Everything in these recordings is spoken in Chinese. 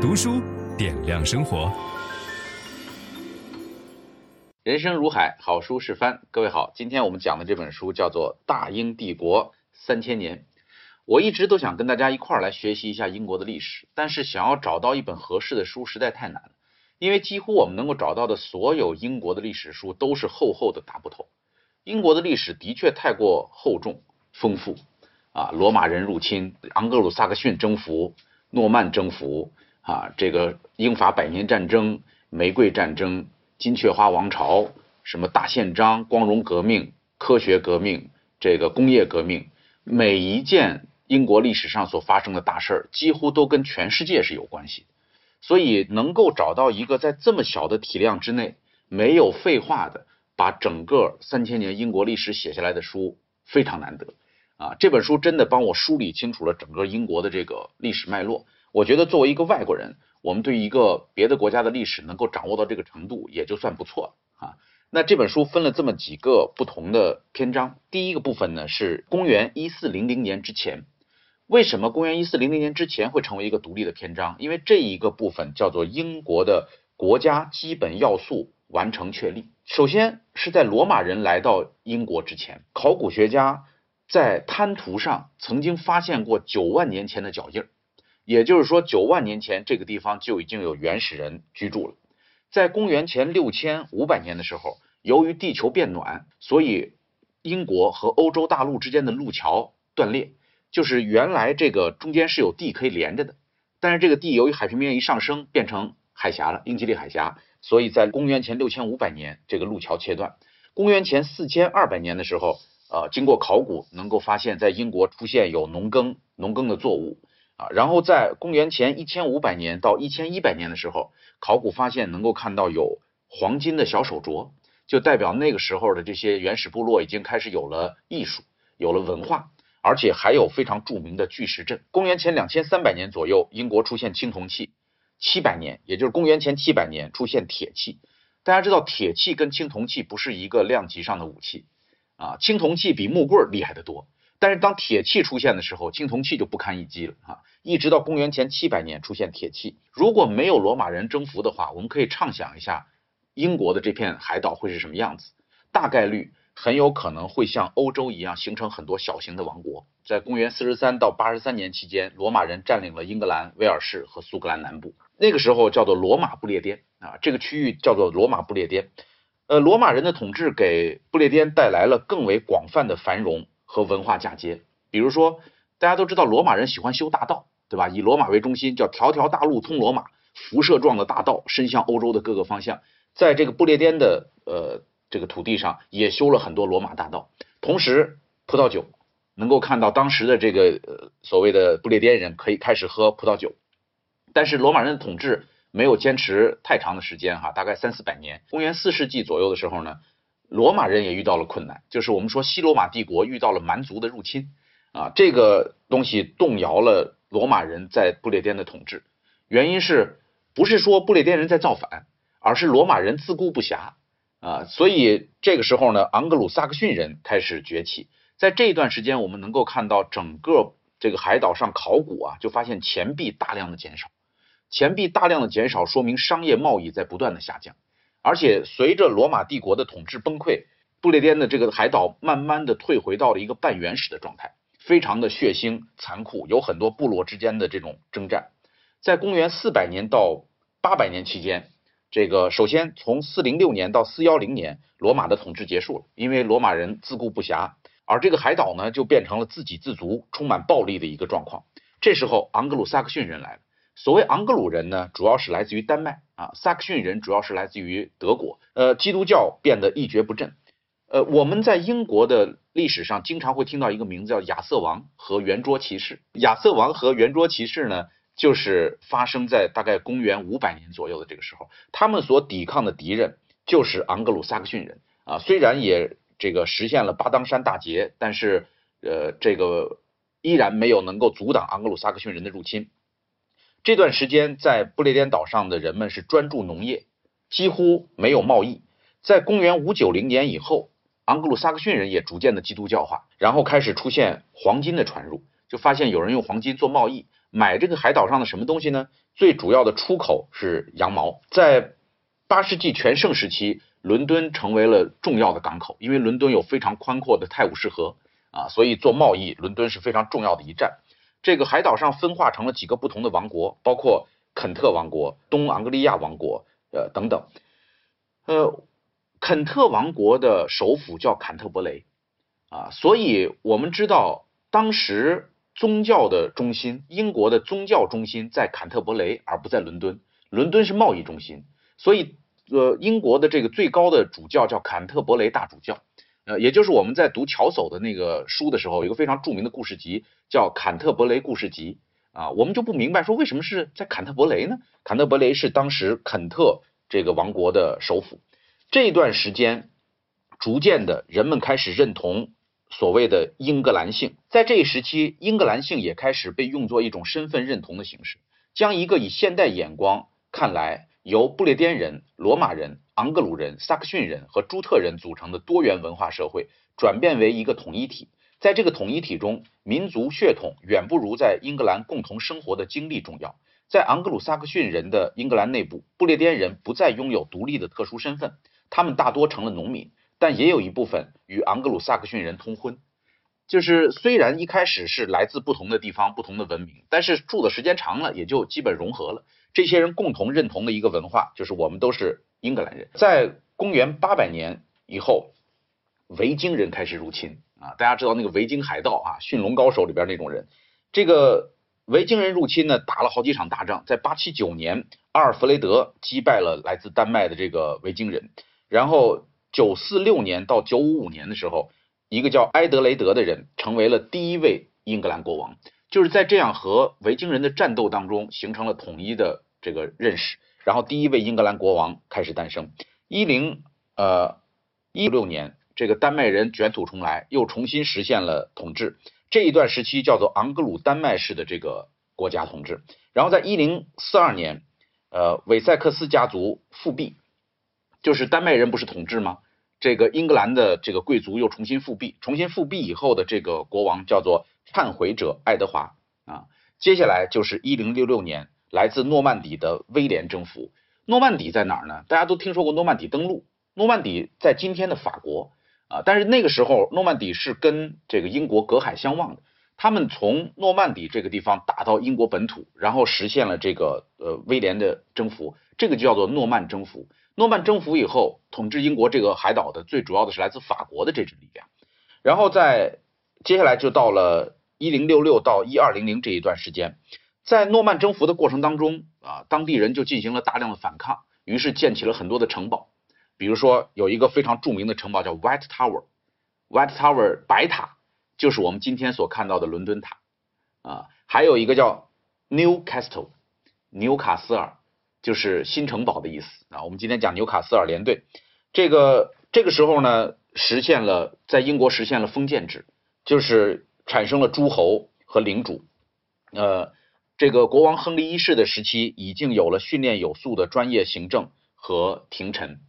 读书点亮生活。人生如海，好书是帆。各位好，今天我们讲的这本书叫做《大英帝国三千年》。我一直都想跟大家一块儿来学习一下英国的历史，但是想要找到一本合适的书实在太难了，因为几乎我们能够找到的所有英国的历史书都是厚厚的大部头。英国的历史的确太过厚重丰富啊，罗马人入侵、昂格鲁萨克逊征服、诺曼征服啊，这个英法百年战争、玫瑰战争。金雀花王朝，什么大宪章、光荣革命、科学革命、这个工业革命，每一件英国历史上所发生的大事儿，几乎都跟全世界是有关系。所以，能够找到一个在这么小的体量之内，没有废话的把整个三千年英国历史写下来的书，非常难得啊！这本书真的帮我梳理清楚了整个英国的这个历史脉络。我觉得作为一个外国人，我们对一个别的国家的历史能够掌握到这个程度，也就算不错了啊。那这本书分了这么几个不同的篇章，第一个部分呢是公元一四零零年之前。为什么公元一四零零年之前会成为一个独立的篇章？因为这一个部分叫做英国的国家基本要素完成确立。首先是在罗马人来到英国之前，考古学家在滩涂上曾经发现过九万年前的脚印儿。也就是说，九万年前这个地方就已经有原始人居住了。在公元前六千五百年的时候，由于地球变暖，所以英国和欧洲大陆之间的路桥断裂，就是原来这个中间是有地可以连着的，但是这个地由于海平面一上升变成海峡了，英吉利海峡，所以在公元前六千五百年这个路桥切断。公元前四千二百年的时候，呃，经过考古能够发现，在英国出现有农耕农耕的作物。啊，然后在公元前一千五百年到一千一百年的时候，考古发现能够看到有黄金的小手镯，就代表那个时候的这些原始部落已经开始有了艺术，有了文化，而且还有非常著名的巨石阵。公元前两千三百年左右，英国出现青铜器，七百年，也就是公元前七百年出现铁器。大家知道，铁器跟青铜器不是一个量级上的武器啊，青铜器比木棍厉害得多。但是当铁器出现的时候，青铜器就不堪一击了啊！一直到公元前七百年出现铁器。如果没有罗马人征服的话，我们可以畅想一下英国的这片海岛会是什么样子。大概率很有可能会像欧洲一样形成很多小型的王国。在公元四十三到八十三年期间，罗马人占领了英格兰、威尔士和苏格兰南部，那个时候叫做罗马不列颠啊，这个区域叫做罗马不列颠。呃，罗马人的统治给不列颠带来了更为广泛的繁荣。和文化嫁接，比如说，大家都知道罗马人喜欢修大道，对吧？以罗马为中心，叫条条大路通罗马，辐射状的大道伸向欧洲的各个方向。在这个不列颠的呃这个土地上，也修了很多罗马大道。同时，葡萄酒能够看到当时的这个呃所谓的不列颠人可以开始喝葡萄酒，但是罗马人的统治没有坚持太长的时间哈，大概三四百年。公元四世纪左右的时候呢。罗马人也遇到了困难，就是我们说西罗马帝国遇到了蛮族的入侵啊，这个东西动摇了罗马人在不列颠的统治。原因是不是说不列颠人在造反，而是罗马人自顾不暇啊。所以这个时候呢，昂格鲁萨克逊人开始崛起。在这一段时间，我们能够看到整个这个海岛上考古啊，就发现钱币大量的减少，钱币大量的减少，说明商业贸易在不断的下降。而且随着罗马帝国的统治崩溃，不列颠的这个海岛慢慢的退回到了一个半原始的状态，非常的血腥残酷，有很多部落之间的这种征战。在公元四百年到八百年期间，这个首先从四零六年到四幺零年，罗马的统治结束了，因为罗马人自顾不暇，而这个海岛呢就变成了自给自足、充满暴力的一个状况。这时候昂格鲁萨克逊人来了。所谓昂格鲁人呢，主要是来自于丹麦啊，萨克逊人主要是来自于德国。呃，基督教变得一蹶不振。呃，我们在英国的历史上经常会听到一个名字叫亚瑟王和圆桌骑士。亚瑟王和圆桌骑士呢，就是发生在大概公元五百年左右的这个时候，他们所抵抗的敌人就是昂格鲁萨克逊人啊。虽然也这个实现了巴当山大捷，但是呃，这个依然没有能够阻挡昂格鲁萨克逊人的入侵。这段时间，在不列颠岛上的人们是专注农业，几乎没有贸易。在公元五九零年以后，昂格鲁萨克逊人也逐渐的基督教化，然后开始出现黄金的传入，就发现有人用黄金做贸易，买这个海岛上的什么东西呢？最主要的出口是羊毛。在八世纪全盛时期，伦敦成为了重要的港口，因为伦敦有非常宽阔的泰晤士河啊，所以做贸易，伦敦是非常重要的一站。这个海岛上分化成了几个不同的王国，包括肯特王国、东昂格利亚王国，呃等等。呃，肯特王国的首府叫坎特伯雷啊，所以我们知道当时宗教的中心，英国的宗教中心在坎特伯雷，而不在伦敦。伦敦是贸易中心，所以呃，英国的这个最高的主教叫坎特伯雷大主教，呃，也就是我们在读乔叟的那个书的时候，有一个非常著名的故事集叫《坎特伯雷故事集》啊，我们就不明白说为什么是在坎特伯雷呢？坎特伯雷是当时肯特。这个王国的首府，这段时间，逐渐的人们开始认同所谓的英格兰性。在这一时期，英格兰性也开始被用作一种身份认同的形式，将一个以现代眼光看来由不列颠人、罗马人、昂格鲁人、萨克逊人和朱特人组成的多元文化社会，转变为一个统一体。在这个统一体中，民族血统远不如在英格兰共同生活的经历重要。在昂格鲁萨克逊人的英格兰内部，不列颠人不再拥有独立的特殊身份，他们大多成了农民，但也有一部分与昂格鲁萨克逊人通婚。就是虽然一开始是来自不同的地方、不同的文明，但是住的时间长了，也就基本融合了。这些人共同认同的一个文化，就是我们都是英格兰人。在公元八百年以后，维京人开始入侵啊，大家知道那个维京海盗啊，驯龙高手里边那种人，这个。维京人入侵呢，打了好几场大仗。在八七九年，阿尔弗雷德击败了来自丹麦的这个维京人。然后九四六年到九五五年的时候，一个叫埃德雷德的人成为了第一位英格兰国王。就是在这样和维京人的战斗当中，形成了统一的这个认识。然后第一位英格兰国王开始诞生。一零呃一六年，这个丹麦人卷土重来，又重新实现了统治。这一段时期叫做昂格鲁丹麦式的这个国家统治，然后在一零四二年，呃，韦塞克斯家族复辟，就是丹麦人不是统治吗？这个英格兰的这个贵族又重新复辟，重新复辟以后的这个国王叫做忏悔者爱德华啊。接下来就是一零六六年，来自诺曼底的威廉征服。诺曼底在哪儿呢？大家都听说过诺曼底登陆，诺曼底在今天的法国。啊，但是那个时候诺曼底是跟这个英国隔海相望的，他们从诺曼底这个地方打到英国本土，然后实现了这个呃威廉的征服，这个就叫做诺曼征服。诺曼征服以后，统治英国这个海岛的最主要的是来自法国的这支力量，然后在接下来就到了一零六六到一二零零这一段时间，在诺曼征服的过程当中啊，当地人就进行了大量的反抗，于是建起了很多的城堡。比如说有一个非常著名的城堡叫 White Tower，White Tower 白塔就是我们今天所看到的伦敦塔啊，还有一个叫 New Castle，纽卡斯尔就是新城堡的意思啊。我们今天讲纽卡斯尔联队，这个这个时候呢，实现了在英国实现了封建制，就是产生了诸侯和领主。呃，这个国王亨利一世的时期已经有了训练有素的专业行政和廷臣。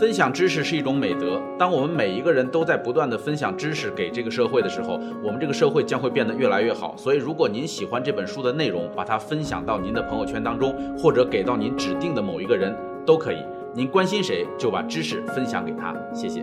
分享知识是一种美德。当我们每一个人都在不断地分享知识给这个社会的时候，我们这个社会将会变得越来越好。所以，如果您喜欢这本书的内容，把它分享到您的朋友圈当中，或者给到您指定的某一个人都可以。您关心谁，就把知识分享给他。谢谢。